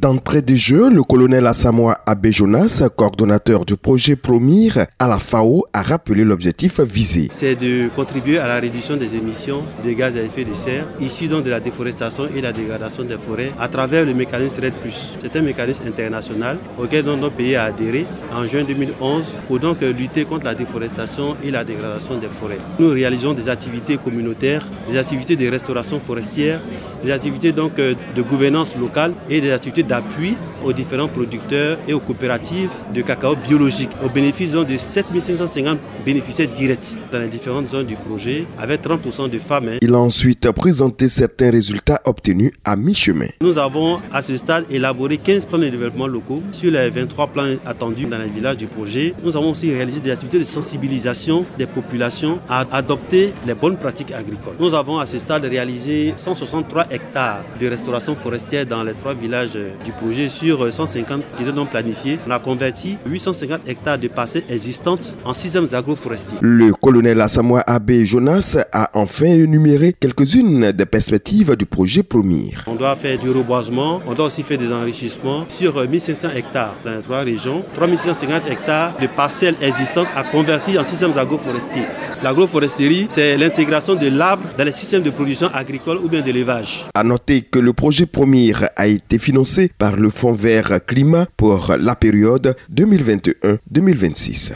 D'entrée de jeu, le colonel Assamoa Abe Jonas, coordonnateur du projet Promir à la FAO, a rappelé l'objectif visé. C'est de contribuer à la réduction des émissions de gaz à effet de serre, issus donc de la déforestation et la dégradation des forêts, à travers le mécanisme RED+. C'est un mécanisme international auquel nos pays a adhéré en juin 2011 pour donc lutter contre la déforestation et la dégradation des forêts. Nous réalisons des activités communautaires, des activités de restauration forestière, des activités donc de gouvernance locale et des activités d'appui aux différents producteurs et aux coopératives de cacao biologique au bénéfice de 7550 bénéficiaires directs dans les différentes zones du projet avec 30% de femmes. Hein. Il a ensuite présenté certains résultats obtenus à mi-chemin. Nous avons à ce stade élaboré 15 plans de développement locaux sur les 23 plans attendus dans les villages du projet. Nous avons aussi réalisé des activités de sensibilisation des populations à adopter les bonnes pratiques agricoles. Nous avons à ce stade réalisé 163 hectares de restauration forestière dans les trois villages du projet sur 150 qui étaient donc planifiés. On a converti 850 hectares de parcelles existantes en systèmes agroforestiers. Le colonel Assamoa Abe Jonas a enfin énuméré quelques-unes des perspectives du projet Promir. On doit faire du reboisement, on doit aussi faire des enrichissements sur 1500 hectares dans les trois régions, 3650 hectares de parcelles existantes à convertir en systèmes agroforestiers. L'agroforesterie, c'est l'intégration de l'arbre dans les systèmes de production agricole ou bien d'élevage. À noter que le projet Promir a été financé par le Fonds vert climat pour la période 2021-2026.